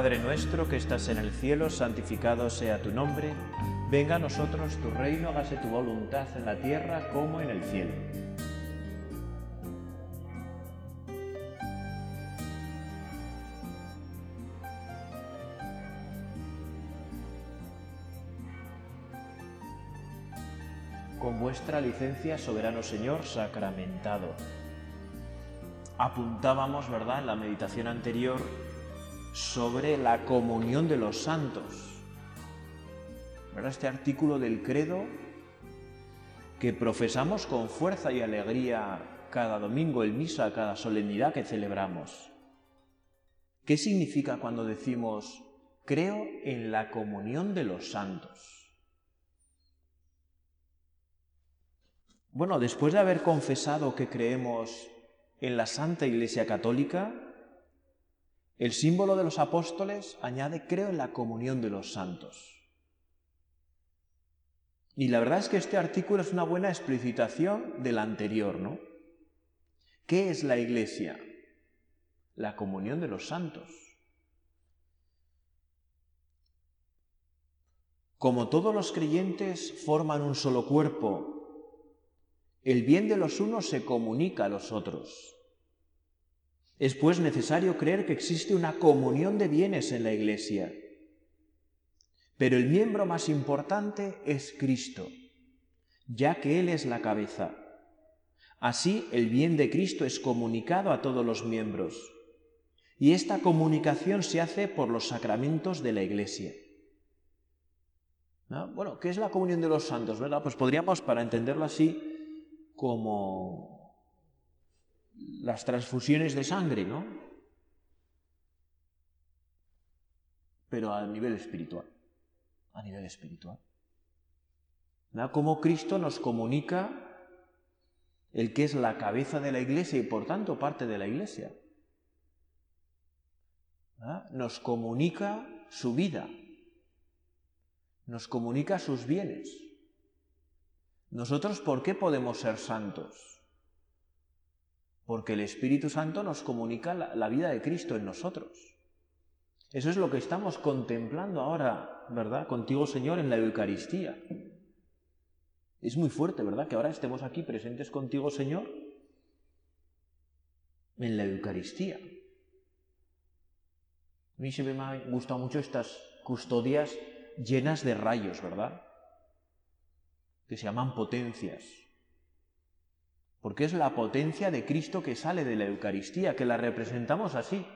Padre nuestro que estás en el cielo, santificado sea tu nombre, venga a nosotros tu reino, hágase tu voluntad en la tierra como en el cielo. Con vuestra licencia, soberano Señor, sacramentado. Apuntábamos, ¿verdad?, en la meditación anterior sobre la comunión de los santos. ¿Verdad? Este artículo del credo que profesamos con fuerza y alegría cada domingo en misa, cada solemnidad que celebramos. ¿Qué significa cuando decimos creo en la comunión de los santos? Bueno, después de haber confesado que creemos en la Santa Iglesia Católica, el símbolo de los apóstoles añade creo en la comunión de los santos. Y la verdad es que este artículo es una buena explicitación del anterior, ¿no? ¿Qué es la Iglesia? La comunión de los santos. Como todos los creyentes forman un solo cuerpo el bien de los unos se comunica a los otros. Es pues necesario creer que existe una comunión de bienes en la Iglesia. Pero el miembro más importante es Cristo, ya que Él es la cabeza. Así el bien de Cristo es comunicado a todos los miembros. Y esta comunicación se hace por los sacramentos de la Iglesia. Bueno, ¿qué es la comunión de los santos? ¿verdad? Pues podríamos, para entenderlo así, como las transfusiones de sangre, ¿no? Pero a nivel espiritual, a nivel espiritual. ¿Verdad? Cómo Cristo nos comunica el que es la cabeza de la iglesia y por tanto parte de la iglesia. Nos comunica su vida, nos comunica sus bienes. ¿Nosotros por qué podemos ser santos? Porque el Espíritu Santo nos comunica la, vida de Cristo en nosotros. Eso es lo que estamos contemplando ahora, ¿verdad? Contigo, Señor, en la Eucaristía. Es muy fuerte, ¿verdad? Que ahora estemos aquí presentes contigo, Señor, en la Eucaristía. A mí siempre me han gustado mucho estas custodias llenas de rayos, ¿verdad? que se llaman potencias. Porque es la potencia de Cristo que sale de la Eucaristía, que la representamos así.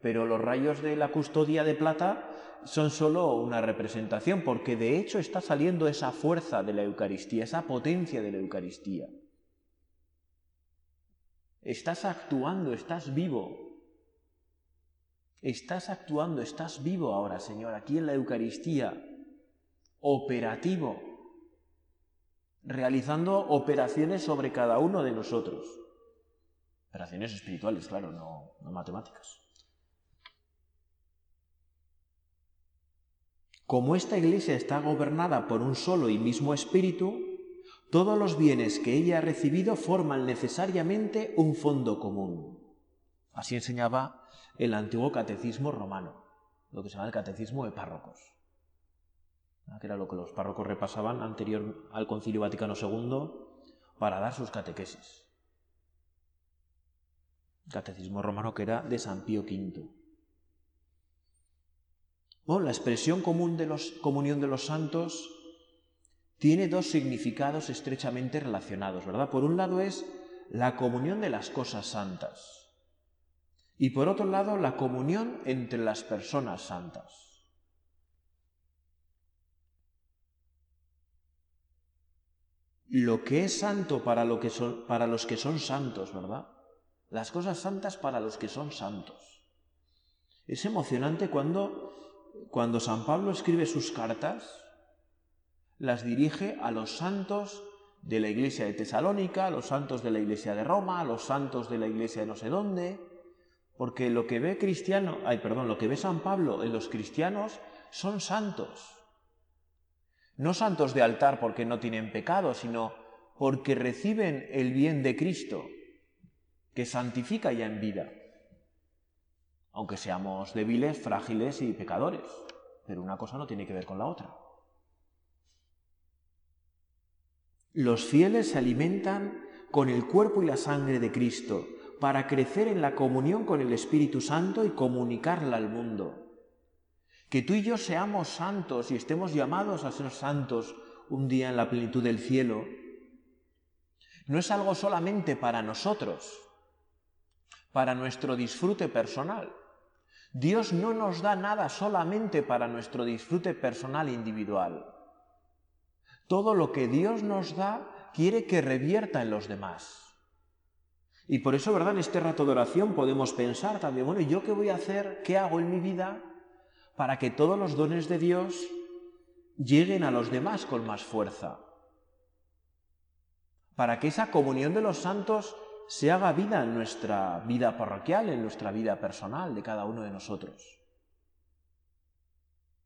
Pero los rayos de la custodia de plata son solo una representación, porque de hecho está saliendo esa fuerza de la Eucaristía, esa potencia de la Eucaristía. Estás actuando, estás vivo. Estás actuando, estás vivo ahora, Señor, aquí en la Eucaristía, operativo realizando operaciones sobre cada uno de nosotros. Operaciones espirituales, claro, no, matemáticas. Como esta iglesia está gobernada por un solo y mismo espíritu, todos los bienes que ella ha recibido forman necesariamente un fondo común. Así enseñaba el antiguo catecismo romano, lo que se llama el catecismo de párrocos que era lo que los párrocos repasaban anterior al Concilio Vaticano II para dar sus catequesis. Catecismo romano que era de San Pío V. la expresión común de los, comunión de los santos tiene dos significados estrechamente relacionados, ¿verdad? Por un lado es la comunión de las cosas santas y por otro lado la comunión entre las personas santas. Lo que es santo para, lo que para los que son santos, ¿verdad? Las cosas santas para los que son santos. Es emocionante cuando, cuando San Pablo escribe sus cartas, las dirige a los santos de la iglesia de Tesalónica, a los santos de la iglesia de Roma, a los santos de la iglesia de no sé dónde, porque lo que ve cristiano, ay, perdón, lo que ve San Pablo en los cristianos son santos. No santos de altar porque no tienen pecado, sino porque reciben el bien de Cristo, que santifica ya en vida. aunque seamos débiles, frágiles y pecadores. Pero una cosa no tiene que ver con la otra. Los fieles se alimentan con el cuerpo y la sangre de Cristo para crecer en la comunión con el Espíritu Santo y comunicarla al mundo. Que tú y yo seamos santos y estemos llamados a ser santos un día en la plenitud del cielo, no es algo solamente para nosotros, para nuestro disfrute personal. Dios no nos da nada solamente para nuestro disfrute personal individual. Todo lo que Dios nos da quiere que revierta en los demás. Y por eso, ¿verdad? En este rato de oración podemos pensar también, bueno, ¿y yo qué voy a hacer? ¿Qué hago en mi vida para que todos los dones de Dios lleguen a los demás con más fuerza? Para que esa comunión de los santos se haga vida en nuestra vida parroquial, en nuestra vida personal de cada uno de nosotros.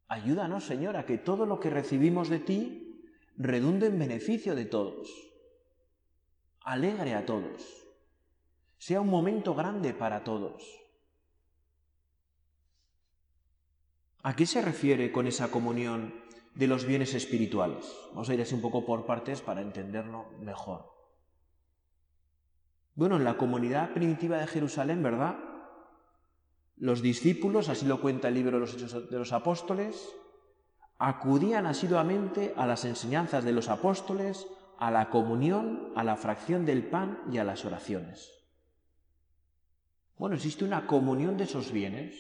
Ayúdanos, Señor, a que todo lo que recibimos de ti redunde en beneficio de todos, alegre a todos, sea un momento grande para todos. ¿A qué se refiere con esa comunión de los bienes espirituales? Vamos a ir así un poco por partes para entenderlo mejor. Bueno, en la comunidad primitiva de Jerusalén, ¿verdad? Los discípulos, así lo cuenta el libro de los Hechos de los Apóstoles, acudían asiduamente a las enseñanzas de los apóstoles, a la comunión, a la fracción del pan y a las oraciones. Bueno, existe una comunión de esos bienes.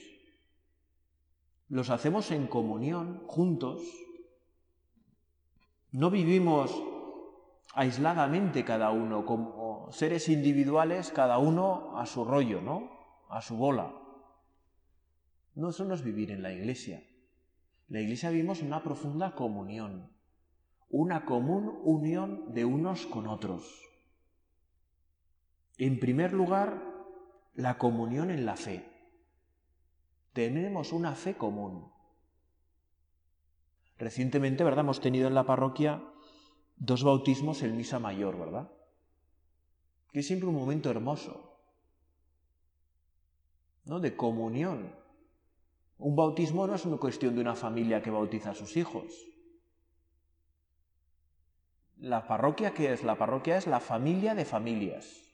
Los hacemos en comunión, juntos. No vivimos aisladamente cada uno, como seres individuales, cada uno a su rollo, ¿no? A su bola. No, eso no es vivir en la iglesia. En la iglesia vivimos una profunda comunión, una común unión de unos con otros. En primer lugar, la comunión en la fe. Tenemos una fe común. Recientemente, ¿verdad? Hemos tenido en la parroquia dos bautismos en misa mayor, ¿verdad? Que es siempre un momento hermoso, ¿no? De comunión. Un bautismo no es una cuestión de una familia que bautiza a sus hijos. La parroquia, ¿qué es? La parroquia es la familia de familias.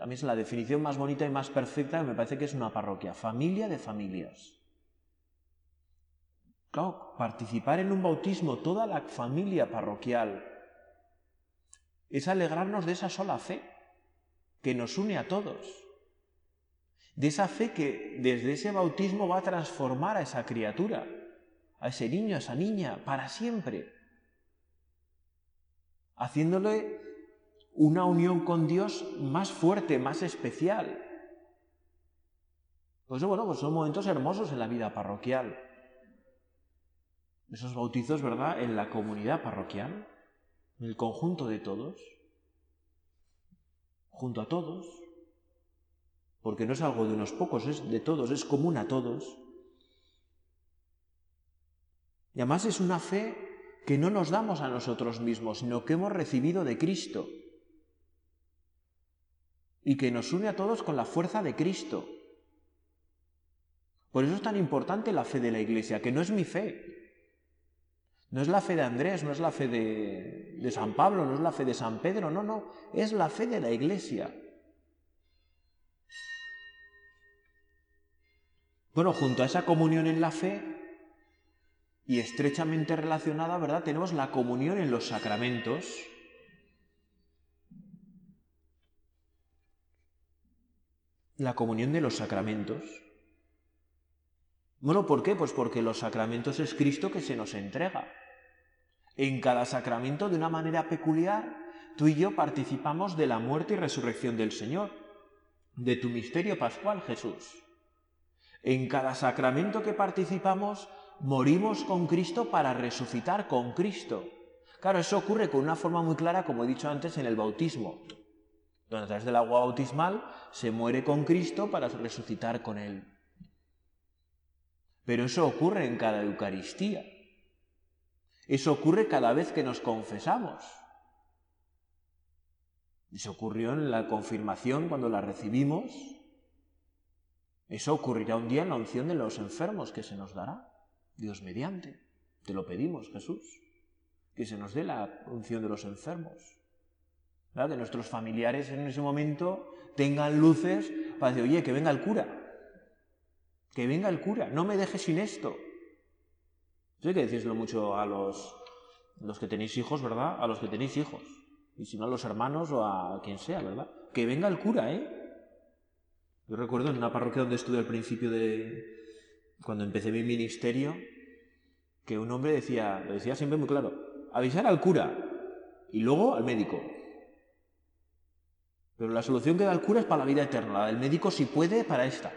A mí es la definición más bonita y más perfecta me parece que es una parroquia, familia de familias participar en un bautismo, toda la familia parroquial, es alegrarnos de esa sola fe que nos une a todos. De esa fe que desde ese bautismo va a transformar a esa criatura, a ese niño, a esa niña, para siempre. Haciéndole una unión con Dios más fuerte, más especial. Pues bueno, pues son momentos hermosos en la vida parroquial esos bautizos, ¿verdad?, en la comunidad parroquial, en el conjunto de todos, junto a todos, porque no es algo de unos pocos, es de todos, es común a todos. Y además es una fe que no nos damos a nosotros mismos, sino que hemos recibido de Cristo y que nos une a todos con la fuerza de Cristo. Por eso es tan importante la fe de la Iglesia, que no es mi fe, no es la fe de Andrés, no es la fe de, San Pablo, no es la fe de San Pedro, no, no, es la fe de la Iglesia. Bueno, junto a esa comunión en la fe y estrechamente relacionada, ¿verdad? Tenemos la comunión en los sacramentos. La comunión de los sacramentos. Bueno, ¿por qué? Pues porque los sacramentos es Cristo que se nos entrega. En cada sacramento, de una manera peculiar, tú y yo participamos de la muerte y resurrección del Señor, de tu misterio pascual, Jesús. En cada sacramento que participamos, morimos con Cristo para resucitar con Cristo. Claro, eso ocurre con una forma muy clara, como he dicho antes, en el bautismo, donde a través del agua bautismal se muere con Cristo para resucitar con Él. Pero eso ocurre en cada Eucaristía. Eso ocurre cada vez que nos confesamos. Eso ocurrió en la confirmación cuando la recibimos. Eso ocurrirá un día en la unción de los enfermos que se nos dará, Dios mediante. Te lo pedimos, Jesús, que se nos dé la unción de los enfermos. ¿Verdad? Que nuestros familiares en ese momento tengan luces para decir, oye, que venga el cura, que venga el cura, no me dejes sin esto. Hay que decírselo mucho a los, los que tenéis hijos, ¿verdad? A los que tenéis hijos. Y si no a los hermanos o a quien sea, ¿verdad? Que venga el cura, ¿eh? Yo recuerdo en una parroquia donde estuve al principio de... cuando empecé mi ministerio, que un hombre decía, lo decía siempre muy claro, avisar al cura y luego al médico. Pero la solución que da el cura es para la vida eterna, la del médico si puede para esta.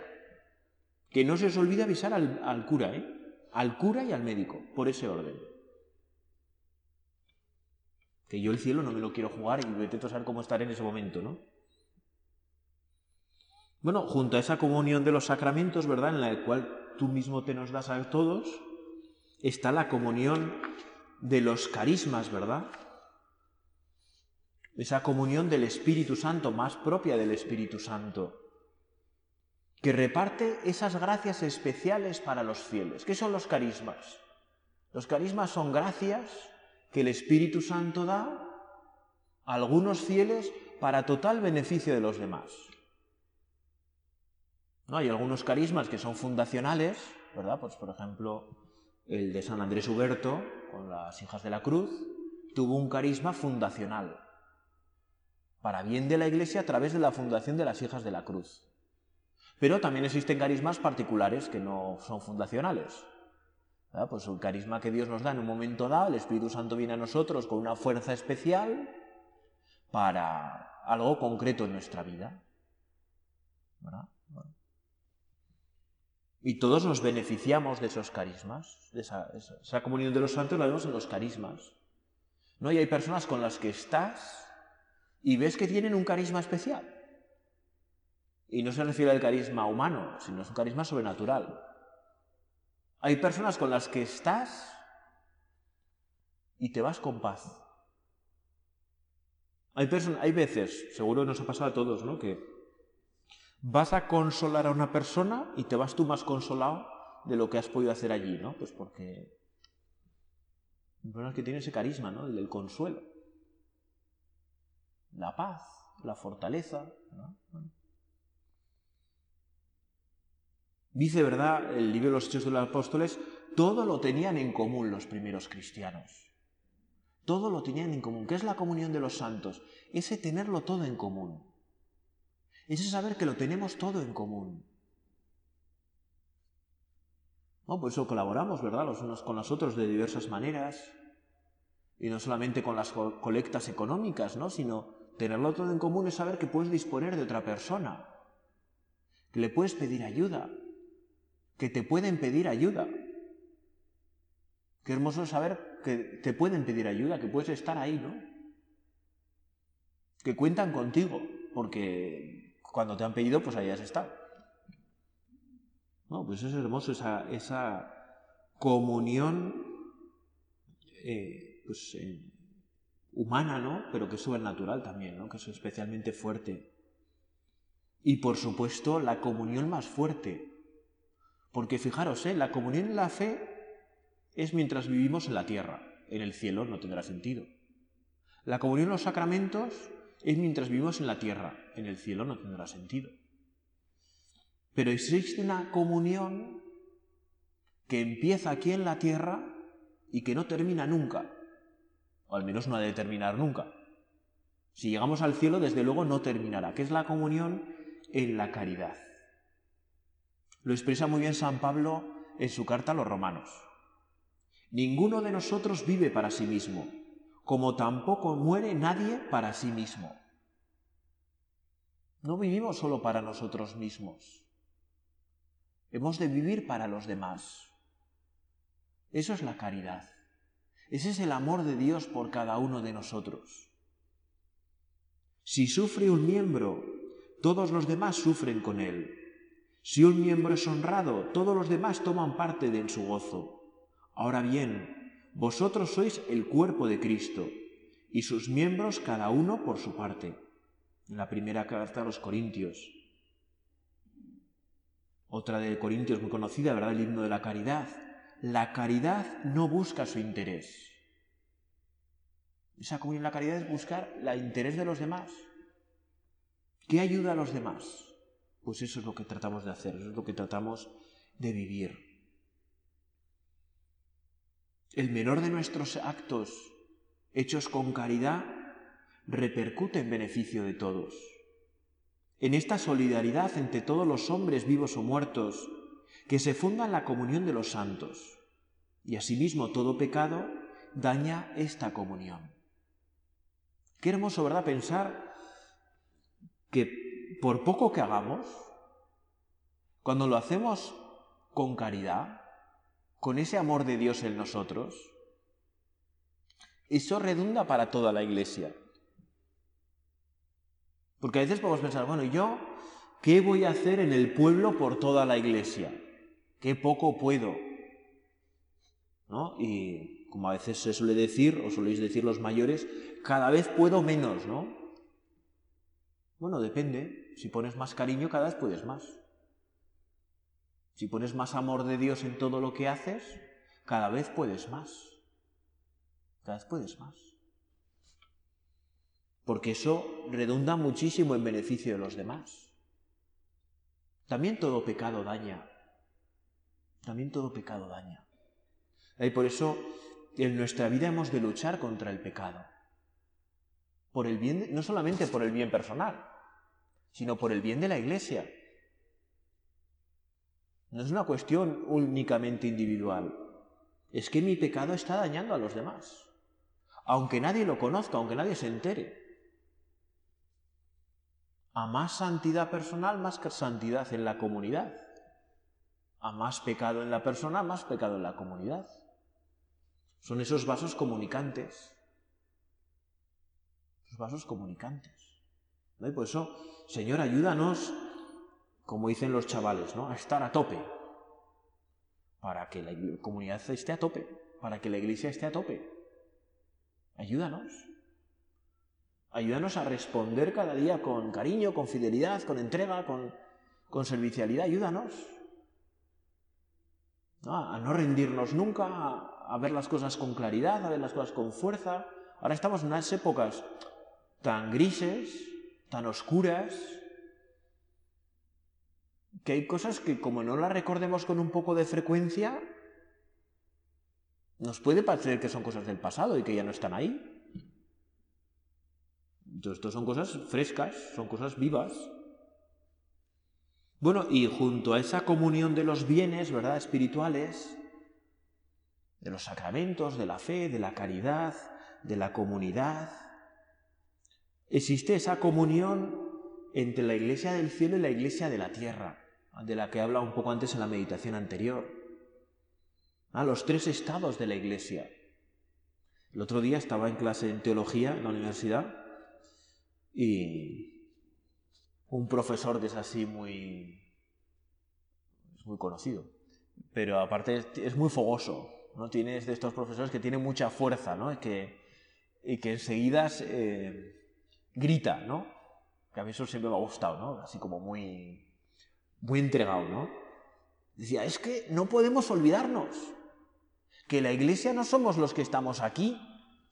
Que no se os olvide avisar al, al cura, ¿eh? Al cura y al médico, por ese orden. Que yo el cielo no me lo quiero jugar y intento saber cómo estar en ese momento, ¿no? Bueno, junto a esa comunión de los sacramentos, ¿verdad? En la cual tú mismo te nos das a todos, está la comunión de los carismas, ¿verdad? Esa comunión del Espíritu Santo, más propia del Espíritu Santo, que reparte esas gracias especiales para los fieles. ¿Qué son los carismas? Los carismas son gracias que el Espíritu Santo da a algunos fieles para total beneficio de los demás. ¿No? Hay algunos carismas que son fundacionales, ¿verdad? Pues por ejemplo, el de San Andrés Huberto, con las hijas de la cruz, tuvo un carisma fundacional, para bien de la Iglesia a través de la fundación de las hijas de la cruz. Pero también existen carismas particulares que no son fundacionales. Pues el carisma que Dios nos da en un momento dado, el Espíritu Santo viene a nosotros con una fuerza especial para algo concreto en nuestra vida. Y todos nos beneficiamos de esos carismas, de esa, esa, comunión de los santos la vemos en los carismas. ¿no? Y hay personas con las que estás y ves que tienen un carisma especial. Y no se refiere al carisma humano, sino es un carisma sobrenatural. Hay personas con las que estás y te vas con paz. Hay, hay veces, seguro nos ha pasado a todos, ¿no? Que vas a consolar a una persona y te vas tú más consolado de lo que has podido hacer allí, ¿no? Pues porque personas que tiene ese carisma, ¿no? El del consuelo, la paz, la fortaleza. Dice, ¿verdad?, el libro de los Hechos de los Apóstoles, todo lo tenían en común los primeros cristianos. Todo lo tenían en común. ¿Qué es la comunión de los santos? Ese tenerlo todo en común. Ese saber que lo tenemos todo en común. No, por eso colaboramos, ¿verdad?, los unos con los otros de diversas maneras. Y no solamente con las colectas económicas, ¿no? Sino tenerlo todo en común es saber que puedes disponer de otra persona, que le puedes pedir ayuda, que te pueden pedir ayuda. Qué hermoso saber que te pueden pedir ayuda, que puedes estar ahí, ¿no? Que cuentan contigo, porque cuando te han pedido, pues ahí has estado. No, pues es hermoso esa, esa comunión eh, pues, humana, ¿no? Pero que es sobrenatural también, ¿no? Que es especialmente fuerte. Y por supuesto, la comunión más fuerte, porque fijaros, ¿eh? la comunión en la fe es mientras vivimos en la tierra. En el cielo no tendrá sentido. La comunión en los sacramentos es mientras vivimos en la tierra. En el cielo no tendrá sentido. Pero existe una comunión que empieza aquí en la tierra y que no termina nunca. O al menos no ha de terminar nunca. Si llegamos al cielo, desde luego no terminará, que es la comunión en la caridad. Lo expresa muy bien San Pablo en su carta a los romanos. Ninguno de nosotros vive para sí mismo, como tampoco muere nadie para sí mismo. No vivimos solo para nosotros mismos. Hemos de vivir para los demás. Eso es la caridad. Ese es el amor de Dios por cada uno de nosotros. Si sufre un miembro, todos los demás sufren con él. Si un miembro es honrado, todos los demás toman parte de en su gozo. Ahora bien, vosotros sois el cuerpo de Cristo, y sus miembros cada uno por su parte. En la primera carta a los Corintios. Otra de Corintios muy conocida, ¿verdad? El himno de la caridad. La caridad no busca su interés. Esa comunión la caridad es buscar el interés de los demás. ¿Qué ayuda a los demás? Pues eso es lo que tratamos de hacer, eso es lo que tratamos de vivir. El menor de nuestros actos hechos con caridad repercute en beneficio de todos. En esta solidaridad entre todos los hombres vivos o muertos, que se funda en la comunión de los santos, y asimismo todo pecado daña esta comunión. Qué hermoso, ¿verdad?, pensar que por poco que hagamos, cuando lo hacemos con caridad, con ese amor de Dios en nosotros, eso redunda para toda la iglesia. Porque a veces podemos pensar, bueno, ¿yo qué voy a hacer en el pueblo por toda la iglesia? ¿Qué poco puedo? ¿No? Y como a veces se suele decir, o soléis decir los mayores, cada vez puedo menos, ¿no? Bueno, depende. Si pones más cariño, cada vez puedes más. Si pones más amor de Dios en todo lo que haces, cada vez puedes más. Cada vez puedes más. Porque eso redunda muchísimo en beneficio de los demás. También todo pecado daña. También todo pecado daña. Y por eso en nuestra vida hemos de luchar contra el pecado. Por el bien, no solamente por el bien personal, sino por el bien de la iglesia. No es una cuestión únicamente individual. Es que mi pecado está dañando a los demás. Aunque nadie lo conozca, aunque nadie se entere. A más santidad personal, más santidad en la comunidad. A más pecado en la persona, más pecado en la comunidad. Son esos vasos comunicantes. Esos vasos comunicantes. Y por eso, Señor, ayúdanos como dicen los chavales, ¿no? A estar a tope. Para que la comunidad esté a tope, para que la iglesia esté a tope. Ayúdanos. Ayúdanos a responder cada día con cariño, con fidelidad, con entrega, con, con servicialidad. Ayúdanos. A no rendirnos nunca, a, a ver las cosas con claridad, a ver las cosas con fuerza. Ahora estamos en unas épocas tan grises, tan oscuras, que hay cosas que como no las recordemos con un poco de frecuencia, nos puede parecer que son cosas del pasado y que ya no están ahí. Entonces, esto son cosas frescas, son cosas vivas. Bueno, y junto a esa comunión de los bienes, ¿verdad?, espirituales, de los sacramentos, de la fe, de la caridad, de la comunidad, existe esa comunión entre la iglesia del cielo y la iglesia de la tierra, de la que habla un poco antes en la meditación anterior. a los tres estados de la iglesia. El otro día estaba en clase en teología en la universidad y un profesor que es así muy, es muy conocido, pero aparte es muy fogoso, ¿no? Tienes de estos profesores que tienen mucha fuerza, ¿no? Y que, y que enseguida grita, ¿no? que a mí eso siempre me ha gustado, ¿no? Así como muy, muy entregado, ¿no? Decía, es que no podemos olvidarnos que la iglesia no somos los que estamos aquí,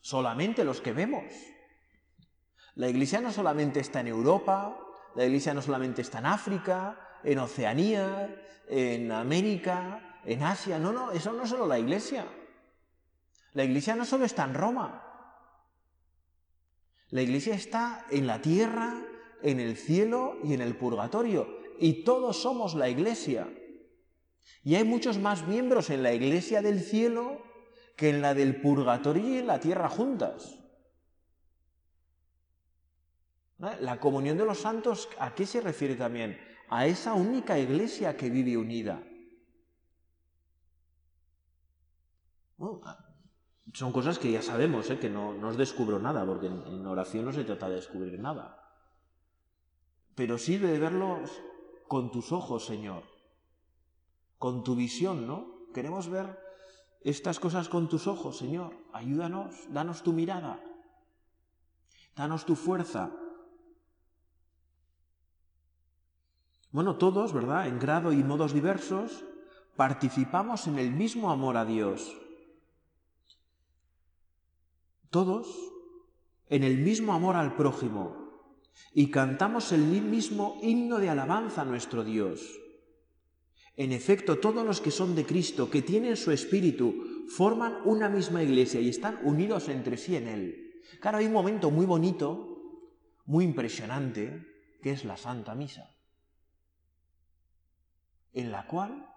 solamente los que vemos. La iglesia no solamente está en Europa, la iglesia no solamente está en África, en Oceanía, en América, en Asia. No, no, eso no es solo la iglesia. La iglesia no solo está en Roma. La iglesia está en la tierra, en el cielo y en el purgatorio. Y todos somos la iglesia. Y hay muchos más miembros en la iglesia del cielo que en la del purgatorio y en la tierra juntas. La comunión de los santos, ¿a qué se refiere también? A esa única iglesia que vive unida. son cosas que ya sabemos, ¿eh? que no, no, os descubro nada, porque en oración no se trata de descubrir nada pero sirve de verlos con tus ojos, Señor, con tu visión, ¿no? Queremos ver estas cosas con tus ojos, Señor. Ayúdanos, danos tu mirada, danos tu fuerza. Bueno, todos, ¿verdad? En grado y modos diversos, participamos en el mismo amor a Dios. Todos en el mismo amor al prójimo y cantamos el mismo himno de alabanza a nuestro Dios. En efecto, todos los que son de Cristo, que tienen su espíritu, forman una misma iglesia y están unidos entre sí en él. Claro, hay un momento muy bonito, muy impresionante, que es la Santa Misa, en la cual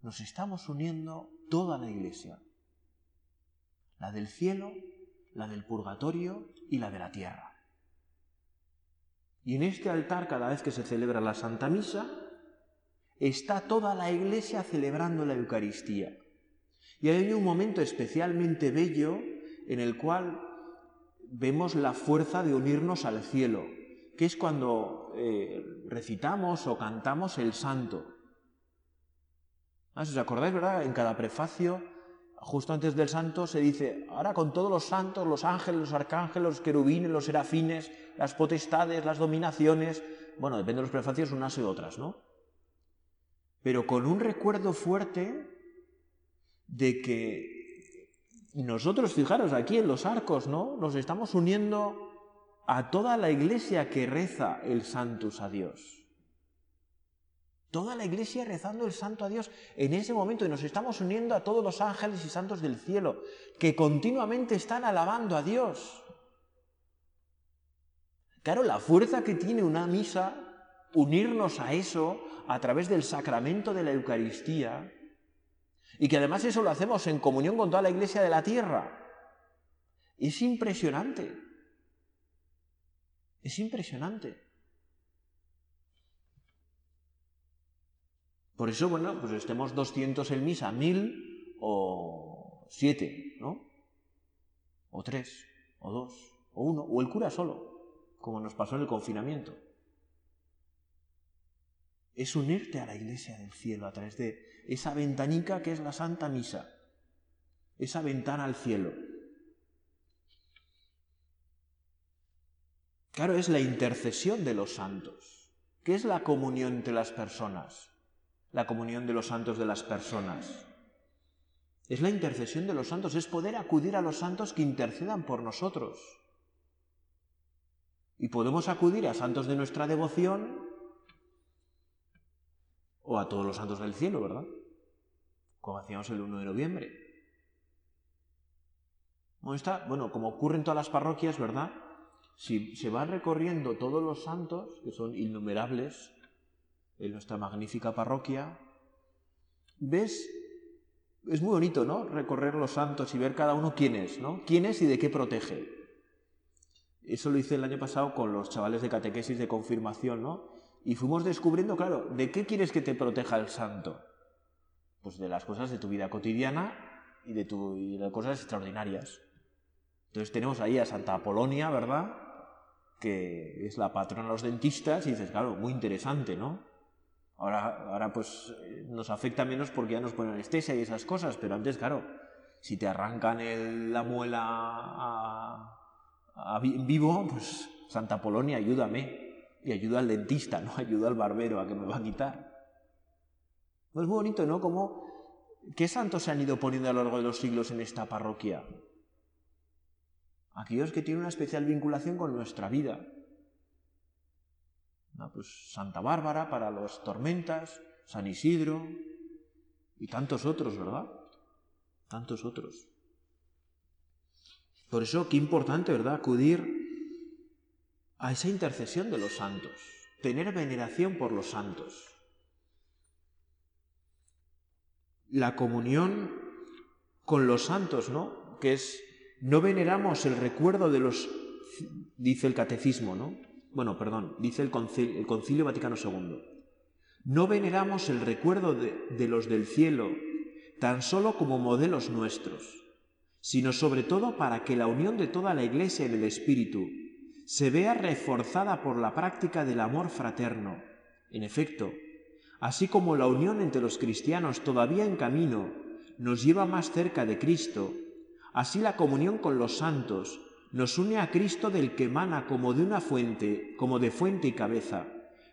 nos estamos uniendo toda la iglesia, la del cielo, la del purgatorio y la de la tierra. Y en este altar, cada vez que se celebra la Santa Misa, está toda la iglesia celebrando la Eucaristía. Y hay un momento especialmente bello en el cual vemos la fuerza de unirnos al cielo, que es cuando eh, recitamos o cantamos el santo. Ah, si os acordáis, ¿verdad? En cada prefacio, justo antes del santo, se dice, ahora con todos los santos, los ángeles, los arcángeles, los querubines, los serafines, las potestades, las dominaciones, bueno, depende de los prefacios unas y otras, ¿no? Pero con un recuerdo fuerte de que nosotros, fijaros, aquí en los arcos, ¿no? Nos estamos uniendo a toda la iglesia que reza el Santus a Dios. Toda la iglesia rezando el santo a Dios en ese momento y nos estamos uniendo a todos los ángeles y santos del cielo que continuamente están alabando a Dios. Claro, la fuerza que tiene una misa, unirnos a eso a través del sacramento de la Eucaristía, y que además eso lo hacemos en comunión con toda la iglesia de la tierra, es impresionante. Es impresionante. Por eso, bueno, pues estemos 200 en misa, 1000 o 7, ¿no? O 3, o 2, o 1, o el cura solo como nos pasó en el confinamiento. Es unirte a la iglesia del cielo a través de esa ventanica que es la Santa Misa, esa ventana al cielo. Claro, es la intercesión de los santos. ¿Qué es la comunión entre las personas? La comunión de los santos de las personas. Es la intercesión de los santos, es poder acudir a los santos que intercedan por nosotros. Y podemos acudir a santos de nuestra devoción o a todos los santos del cielo, ¿verdad? Como hacíamos el 1 de noviembre. Bueno, como ocurre en todas las parroquias, ¿verdad? Si se van recorriendo todos los santos, que son innumerables en nuestra magnífica parroquia, ves, es muy bonito, ¿no? Recorrer los santos y ver cada uno quién es, ¿no? ¿Quién es y de qué protege? Eso lo hice el año pasado con los chavales de catequesis de confirmación, ¿no? Y fuimos descubriendo, claro, ¿de qué quieres que te proteja el santo? Pues de las cosas de tu vida cotidiana y de, tu, y cosas extraordinarias. Entonces tenemos ahí a Santa Apolonia, ¿verdad? Que es la patrona de los dentistas y dices, claro, muy interesante, ¿no? Ahora, ahora pues nos afecta menos porque ya nos ponen anestesia y esas cosas, pero antes, claro, si te arrancan la muela en vivo, pues Santa Polonia, ayúdame. Y ayuda al dentista, no ayuda al barbero a que me va a quitar. Pues es muy bonito, ¿no? Como, ¿qué santos se han ido poniendo a lo largo de los siglos en esta parroquia? Aquellos que tienen una especial vinculación con nuestra vida. Pues Santa Bárbara para las tormentas, San Isidro y tantos otros, ¿verdad? Tantos otros. Por eso, qué importante, ¿verdad?, acudir a esa intercesión de los santos, tener veneración por los santos. La comunión con los santos, ¿no? Que es, no veneramos el recuerdo de los, dice el catecismo, ¿no? Bueno, perdón, dice el concilio, Vaticano II. No veneramos el recuerdo de los del cielo tan solo como modelos nuestros sino sobre todo para que la unión de toda la Iglesia en el Espíritu se vea reforzada por la práctica del amor fraterno. En efecto, así como la unión entre los cristianos todavía en camino nos lleva más cerca de Cristo, así la comunión con los santos nos une a Cristo del que emana como de una fuente, como de fuente y cabeza,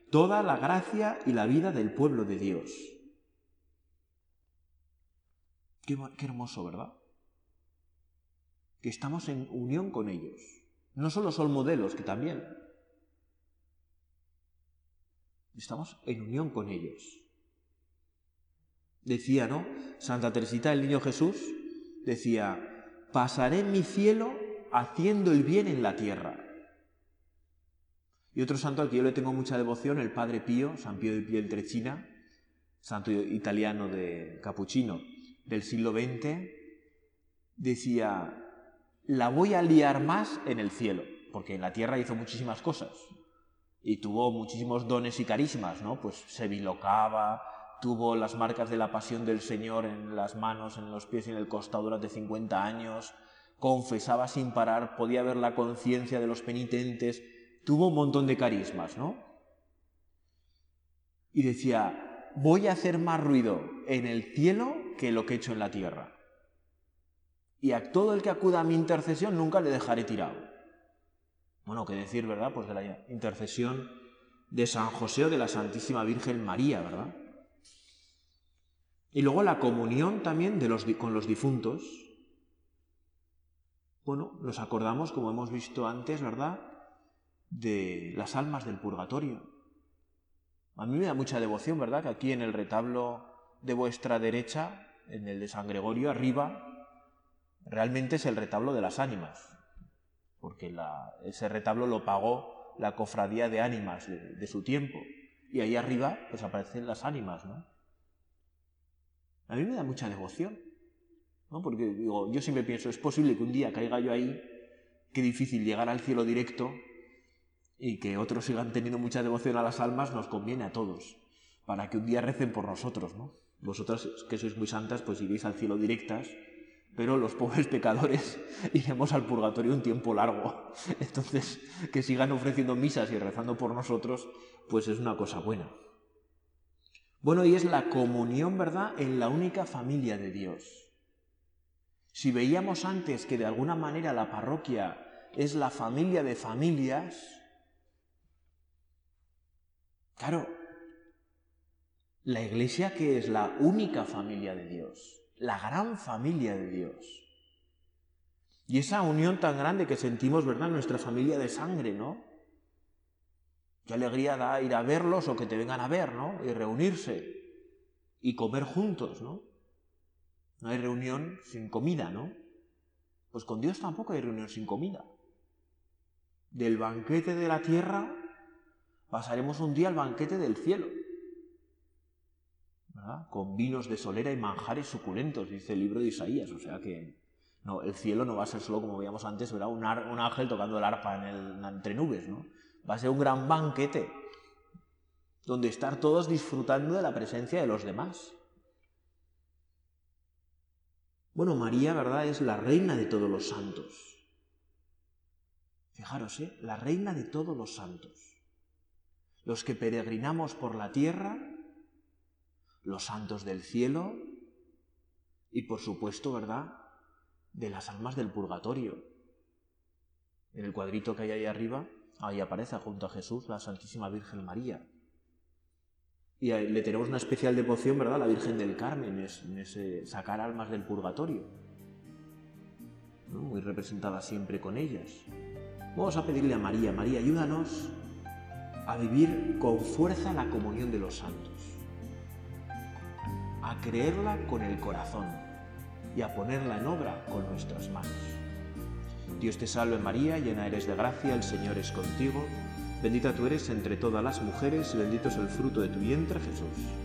toda la gracia y la vida del pueblo de Dios. Qué, hermoso, ¿verdad? Que estamos en unión con ellos. No solo son modelos, que también. Estamos en unión con ellos. Decía, ¿no? Santa Teresita, el niño Jesús, decía, pasaré mi cielo haciendo el bien en la tierra. Y otro santo al que yo le tengo mucha devoción, el Padre Pío, San Pío de Pieltrechina, santo italiano de capuchino del siglo XX, decía, la voy a liar más en el cielo, porque en la tierra hizo muchísimas cosas y tuvo muchísimos dones y carismas, ¿no? Pues se bilocaba, tuvo las marcas de la pasión del Señor en las manos, en los pies y en el costado durante 50 años, confesaba sin parar, podía ver la conciencia de los penitentes, tuvo un montón de carismas, ¿no? Y decía, voy a hacer más ruido en el cielo que lo que he hecho en la tierra. Y a todo el que acuda a mi intercesión nunca le dejaré tirado. Bueno, qué decir, ¿verdad? Pues de la intercesión de San José o de la Santísima Virgen María, ¿verdad? Y luego la comunión también de los, con los difuntos. Bueno, nos acordamos, como hemos visto antes, ¿verdad? De las almas del purgatorio. A mí me da mucha devoción, ¿verdad? Que aquí en el retablo de vuestra derecha, en el de San Gregorio, arriba, realmente es el retablo de las ánimas, porque ese retablo lo pagó la cofradía de ánimas de, su tiempo. Y ahí arriba pues aparecen las ánimas, ¿no? A mí me da mucha devoción, ¿no? Porque digo, yo siempre pienso, es posible que un día caiga yo ahí, qué difícil llegar al cielo directo y que otros sigan teniendo mucha devoción a las almas, nos conviene a todos, para que un día recen por nosotros, ¿no? Vosotras que sois muy santas, pues iréis al cielo directas, pero los pobres pecadores iremos al purgatorio un tiempo largo. Entonces, que sigan ofreciendo misas y rezando por nosotros, pues es una cosa buena. Bueno, y es la comunión, ¿verdad?, en la única familia de Dios. Si veíamos antes que de alguna manera la parroquia es la familia de familias, claro, la iglesia que es la única familia de Dios, la gran familia de Dios. Y esa unión tan grande que sentimos, ¿verdad?, nuestra familia de sangre, ¿no? Qué alegría da ir a verlos o que te vengan a ver, ¿no? Y reunirse y comer juntos, ¿no? No hay reunión sin comida, ¿no? Pues con Dios tampoco hay reunión sin comida. Del banquete de la tierra pasaremos un día al banquete del cielo. ¿verdad? Con vinos de solera y manjares suculentos, dice el libro de Isaías. O sea que no, el cielo no va a ser solo, como veíamos antes, ¿verdad? Un, un ángel tocando el arpa en el, entre nubes, ¿no? Va a ser un gran banquete donde estar todos disfrutando de la presencia de los demás. Bueno, María, ¿verdad? Es la reina de todos los santos. Fijaros, ¿eh? La reina de todos los santos. Los que peregrinamos por la tierra, los santos del cielo y, por supuesto, ¿verdad? De las almas del purgatorio. En el cuadrito que hay ahí arriba Ahí aparece junto a Jesús la Santísima Virgen María. Y le tenemos una especial devoción, ¿verdad? La Virgen del Carmen, en ese sacar almas del purgatorio. Muy representada siempre con ellas. Vamos a pedirle a María, María, ayúdanos a vivir con fuerza la comunión de los santos, a creerla con el corazón y a ponerla en obra con nuestras manos. Dios te salve María, llena eres de gracia, el Señor es contigo, bendita tú eres entre todas las mujeres y bendito es el fruto de tu vientre Jesús.